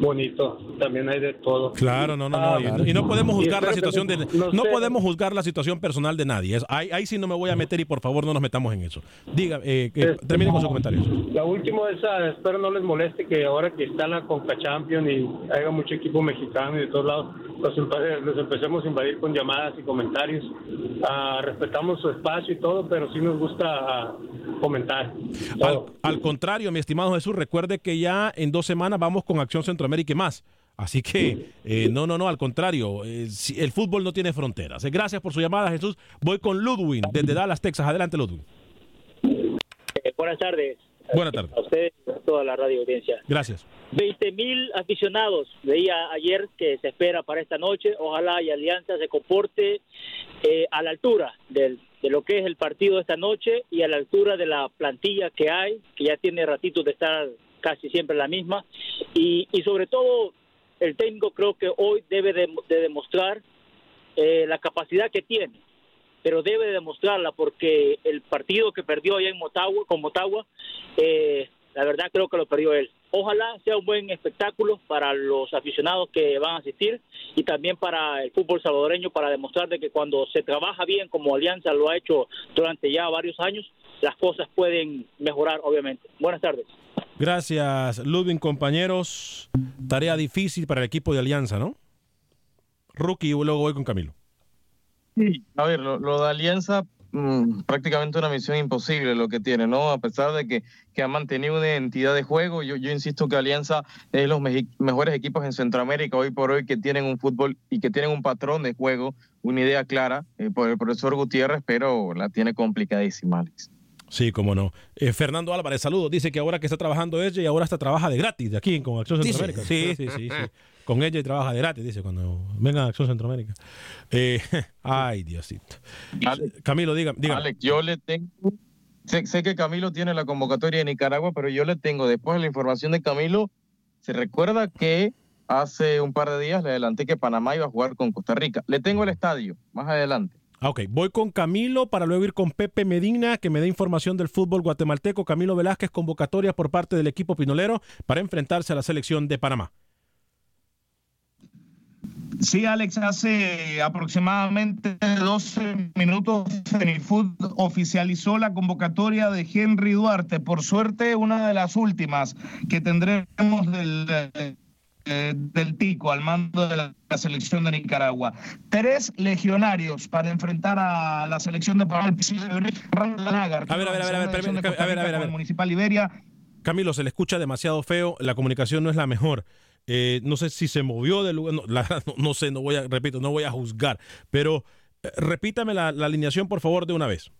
bonito, también hay de todo. Claro, no, no, no. y, no- y no podemos juzgar la situación de, no podemos juzgar la situación personal de nadie. Es- ahí, ahí sí no me voy a meter y por favor no nos metamos en eso. Diga, eh, que- termine con su comentario. La última es, ah, espero no les moleste que ahora que está la Conca Champions y haya mucho equipo mexicano y de todos lados, los, los empecemos a invadir con llamadas y comentarios. Ah, respetamos su espacio y todo, pero sí nos gusta ah, comentar. Al, al contrario, mi estimado Jesús, recuerde que ya en dos semanas vamos con Acción Centroamérica y más. Así que, eh, no, no, no, al contrario, eh, si- el fútbol no tiene fronteras. Eh, Gracias por su llamada, Jesús. Voy con Ludwig, desde Dallas, Texas. Adelante, Ludwig. Eh, buenas tardes. Buenas tardes. A ustedes y a toda la radio audiencia. Gracias. 20 mil aficionados veía ayer que se espera para esta noche. Ojalá y Alianza se comporte eh, a la altura del- de lo que es el partido de esta noche y a la altura de la plantilla que hay, que ya tiene ratitos de estar casi siempre la misma. Y, y sobre todo, el técnico creo que hoy debe de, de demostrar eh, la capacidad que tiene pero debe demostrarla porque el partido que perdió allá en Motagua, con Motagua, eh, la verdad creo que lo perdió él. Ojalá sea un buen espectáculo para los aficionados que van a asistir y también para el fútbol salvadoreño para demostrar de que cuando se trabaja bien como Alianza lo ha hecho durante ya varios años, las cosas pueden mejorar obviamente. Buenas tardes. Gracias, Ludwig, compañeros. Tarea difícil para el equipo de Alianza, ¿no? Rookie, luego voy con Camilo. Sí, a ver, lo, de Alianza, mm, prácticamente una misión imposible lo que tiene, ¿no? A pesar de que, que ha mantenido una identidad de juego, yo, insisto que Alianza es los mejores equipos en Centroamérica hoy por hoy que tienen un fútbol y que tienen un patrón de juego, una idea clara eh, por el profesor Gutiérrez, pero la tiene complicadísima, Alex. Sí, cómo no. Eh, Fernando Álvarez, saludos. Dice que ahora que está trabajando ella y ahora está trabaja de gratis de aquí con Acción. Centroamérica. Sí, sí, sí, sí. Con ella y trabaja de gratis, dice, cuando venga a Acción Centroamérica. Eh, (laughs) ay, Diosito. Camilo, diga, diga. Alex, yo le tengo, sé, sé que Camilo tiene la convocatoria de Nicaragua, pero yo le tengo, después de la información de Camilo, se recuerda que hace un par de días le adelanté que Panamá iba a jugar con Costa Rica. Le tengo el estadio, más adelante. Ah, ok, voy con Camilo para luego ir con Pepe Medina, que me dé información del fútbol guatemalteco. Camilo Velázquez, convocatoria por parte del equipo pinolero para enfrentarse a la selección de Panamá. Sí, Alex, hace aproximadamente 12 minutos Fenifood oficializó la convocatoria de Henry Duarte. Por suerte, una de las últimas que tendremos del, del Tico al mando de la, la selección de Nicaragua. Tres legionarios para enfrentar a la selección de Panamá. A ver, A ver, a ver, a ver, a ver, a ver, a ver, a ver. Municipal Iberia. Camilo, se le escucha demasiado feo, la comunicación no es la mejor. Eh, no sé si se movió del lugar, no, la no, no sé, no voy a, repito, no voy a juzgar, pero eh, repítame la, la alineación, por favor, de una vez.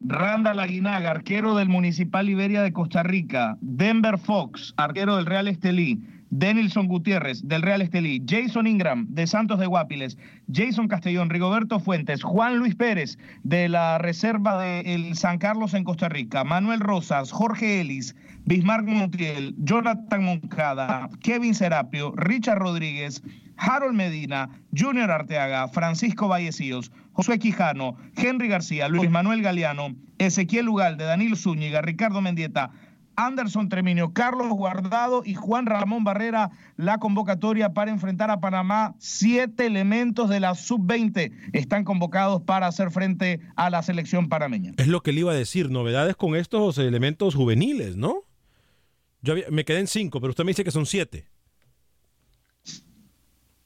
Randall Aguinaga, arquero del Municipal Iberia de Costa Rica. Denver Fox, arquero del Real Estelí. Denilson Gutiérrez, del Real Estelí. Jason Ingram, de Santos de Guapiles. Jason Castellón, Rigoberto Fuentes. Juan Luis Pérez, de la Reserva del San Carlos en Costa Rica. Manuel Rosas, Jorge Ellis, Bismarck Montiel, Jonathan Moncada, Kevin Serapio, Richard Rodríguez, Harold Medina, Junior Arteaga, Francisco Vallecillos, Josué Quijano, Henry García, Luis Manuel Galeano, Ezequiel Ugalde, Danilo Zúñiga, Ricardo Mendieta, Anderson Treminio, Carlos Guardado y Juan Ramón Barrera, la convocatoria para enfrentar a Panamá. Siete elementos de la sub-20 están convocados para hacer frente a la selección panameña. Es lo que le iba a decir, novedades con estos elementos juveniles, ¿no? Yo había- me quedé en cinco, pero usted me dice que son siete.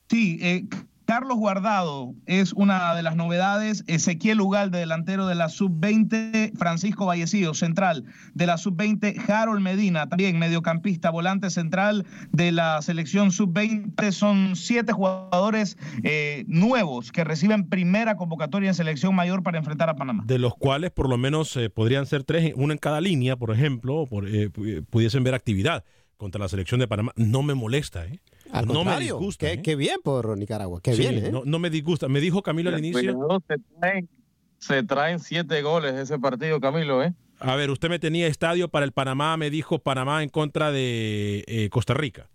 Sí, eh, Carlos Guardado es una de las novedades. Ezequiel Ugalde, delantero de la sub-20. Francisco Vallecido, central de la sub-20. Harold Medina, también mediocampista, volante central de la selección sub-20. Son siete jugadores eh, nuevos que reciben primera convocatoria en selección mayor para enfrentar a Panamá. De los cuales por lo menos eh, podrían ser tres, uno en cada línea, por ejemplo, eh, pudiesen ver actividad contra la selección de Panamá. No me molesta, ¿eh? No me disgusta. Qué, qué, bien por Nicaragua. Qué bien, ¿eh? no, no, me disgusta. Me dijo Camilo al inicio. Se traen, siete goles ese partido, Camilo, ¿eh? A ver, usted me tenía estadio para el Panamá, me dijo Panamá en contra de eh, Costa Rica.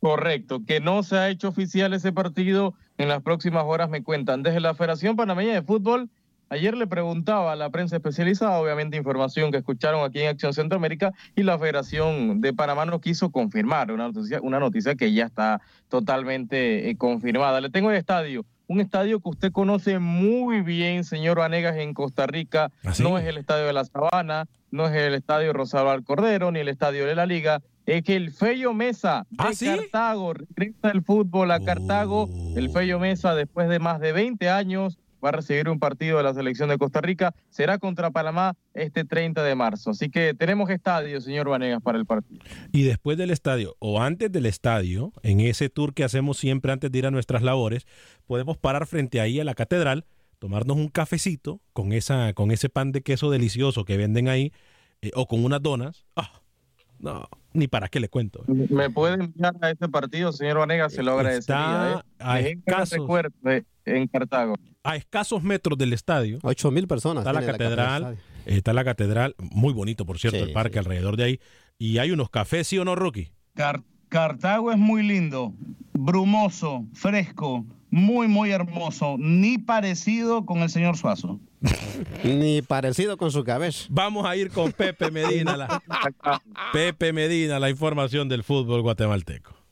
Correcto, que no se ha hecho oficial ese partido. En las próximas horas me cuentan. Desde la Federación Panameña de Fútbol Ayer le preguntaba a la prensa especializada, obviamente información que escucharon aquí en Acción Centroamérica, y la Federación de Panamá no quiso confirmar una noticia, una noticia que ya está totalmente eh, confirmada. Le tengo el estadio, un estadio que usted conoce muy bien, señor Vanegas, en Costa Rica. ¿Ah, no es el estadio de la Sabana, no es el estadio Rosalba Cordero, ni el estadio de la Liga. Es que el Fello Mesa de ¿Ah, Cartago regresa el fútbol a Cartago. El Fello Mesa, después de más de 20 años, va a recibir un partido de la selección de Costa Rica. Será contra Panamá este 30 de marzo. Así que tenemos estadio, señor Vanegas, para el partido. Y después del estadio o antes del estadio, en ese tour que hacemos siempre antes de ir a nuestras labores, podemos parar frente ahí a la catedral, tomarnos un cafecito con, esa, con ese pan de queso delicioso que venden ahí eh, o con unas donas. Ah, no, ni para qué le cuento. ¿Me puede enviar a ese partido, señor Vanegas? Se lo agradecería. ¿eh? en Cartago a escasos metros del estadio. Ocho mil personas. Está la catedral. está la catedral, muy bonito, por cierto, el parque alrededor de ahí. Y hay unos cafés, ¿sí o no, Rocky? Cartago es muy lindo, brumoso, fresco, muy, muy hermoso. Ni parecido con el señor Suazo. Ni parecido con su cabeza. Vamos a ir con Pepe Medina. (laughs) Pepe Medina, la información del fútbol guatemalteco.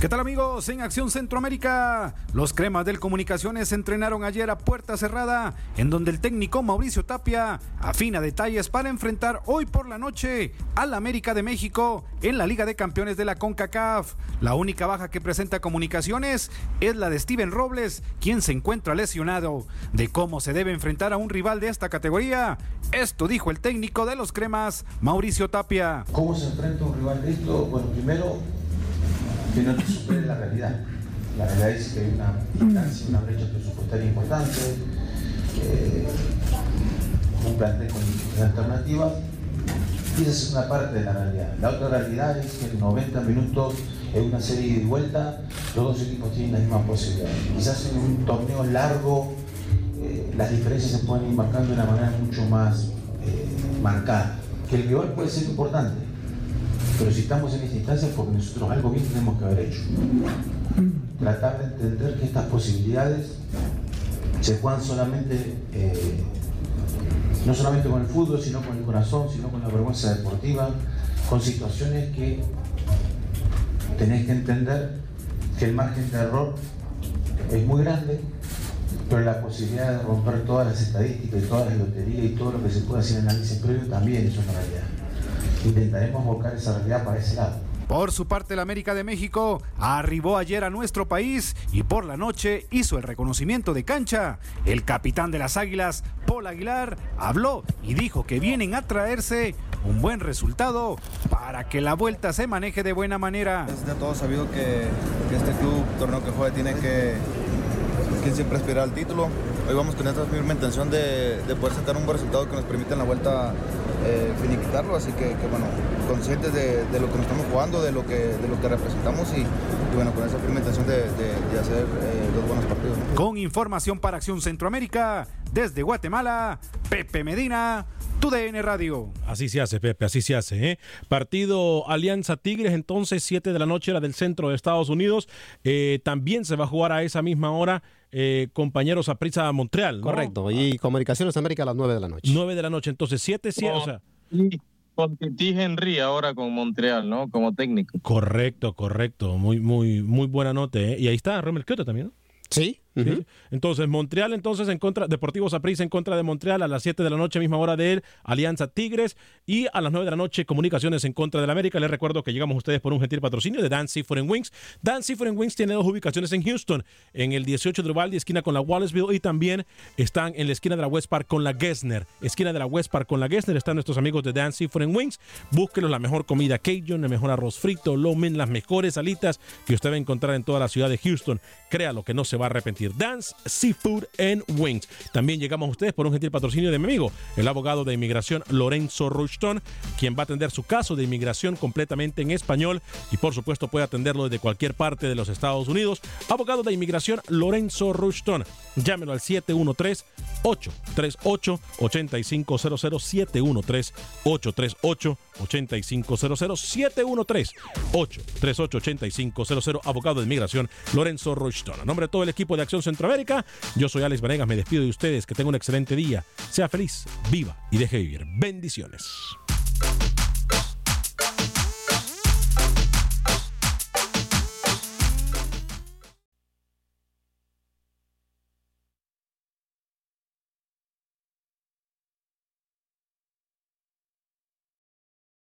¿Qué tal amigos? En Acción Centroamérica, los cremas del Comunicaciones entrenaron ayer a puerta cerrada, en donde el técnico Mauricio Tapia afina detalles para enfrentar hoy por la noche al América de México en la Liga de Campeones de la CONCACAF. La única baja que presenta Comunicaciones es la de Steven Robles, quien se encuentra lesionado. De cómo se debe enfrentar a un rival de esta categoría, esto dijo el técnico de los cremas, Mauricio Tapia. ¿Cómo se enfrenta un rival de esto? Bueno, primero que no te supere la realidad. La realidad es que hay una una brecha presupuestaria importante, un plantel con alternativas, y esa es una parte de la realidad. La otra realidad es que en 90 minutos en una serie de vuelta, los dos equipos tienen la misma posibilidad. Quizás en un torneo largo eh, las diferencias se pueden ir marcando de una manera mucho más eh, marcada. Que el rival puede ser importante, pero si estamos en esta instancia porque nosotros algo bien tenemos que haber hecho. Tratar de entender que estas posibilidades se juegan solamente, eh, no solamente con el fútbol, sino con el corazón, sino con la vergüenza deportiva, con situaciones que tenéis que entender que el margen de error es muy grande, pero la posibilidad de romper todas las estadísticas y todas las loterías y todo lo que se puede hacer en análisis previo también es una realidad intentaremos volcar esa realidad para ese lado. Por su parte, la América de México arribó ayer a nuestro país y por la noche hizo el reconocimiento de cancha. El capitán de las Águilas, Paul Aguilar, habló y dijo que vienen a traerse un buen resultado para que la vuelta se maneje de buena manera. Es de todo sabido que, este club, torneo que juega, tiene que, que siempre aspirar al título. Hoy vamos con esta firme intención de, de poder sacar un buen resultado que nos permita en la vuelta eh, finiquitarlo, así que, bueno, conscientes de, lo que nos estamos jugando, de lo que, de lo que representamos y, bueno, con esa firme intención de, hacer eh, dos buenos partidos. Con información para Acción Centroamérica, desde Guatemala, Pepe Medina. Tu DN Radio. Así se hace, Pepe, así se hace. ¿eh? Partido Alianza Tigres, entonces 7 de la noche, la del centro de Estados Unidos. Eh, también se va a jugar a esa misma hora eh, compañeros a Prisa Montreal. Correcto, y Comunicaciones América a las 9 de la noche. 9 de la noche, entonces 7, 7, o sea. Con Titi Henry ahora con Montreal, ¿no? Como técnico. Correcto, correcto. Muy, muy, muy buena nota. ¿eh? Y ahí está Romel Kyoto también, ¿no? Sí, Entonces, Montreal, entonces, en contra, Deportivo Saprissa en contra de Montreal a las 7 de la noche, misma hora de él, Alianza Tigres, y a las 9 de la noche, Comunicaciones en contra del América. Les recuerdo que llegamos a ustedes por un gentil patrocinio de Dan Seafood Wings. Dan Seafood Wings tiene dos ubicaciones en Houston, en el 18 de Uvalde, esquina con la Wallaceville, y también están en la esquina de la West Park con la Gessner. Esquina de la West Park con la Gessner están nuestros amigos de Dan Seafood Wings. Búsquenos la mejor comida Cajun, el mejor arroz frito, lomen, las mejores alitas que usted va a encontrar en toda la ciudad de Houston. Créalo que no se va a arrepentir. Dance Seafood and Wings. También llegamos a ustedes por un gentil patrocinio de mi amigo, el abogado de inmigración Lorenzo Rushton, quien va a atender su caso de inmigración completamente en español y por supuesto puede atenderlo desde cualquier parte de los Estados Unidos. Abogado de inmigración Lorenzo Rushton. Llámelo al 713 838 8500 713 838 8500 713 838 8500 abogado de inmigración Lorenzo Rushton. A nombre de todo el equipo de Acción Centroamérica, yo soy Alex Vanegas, me despido de ustedes, que tengan un excelente día, sea feliz, viva y deje vivir. Bendiciones.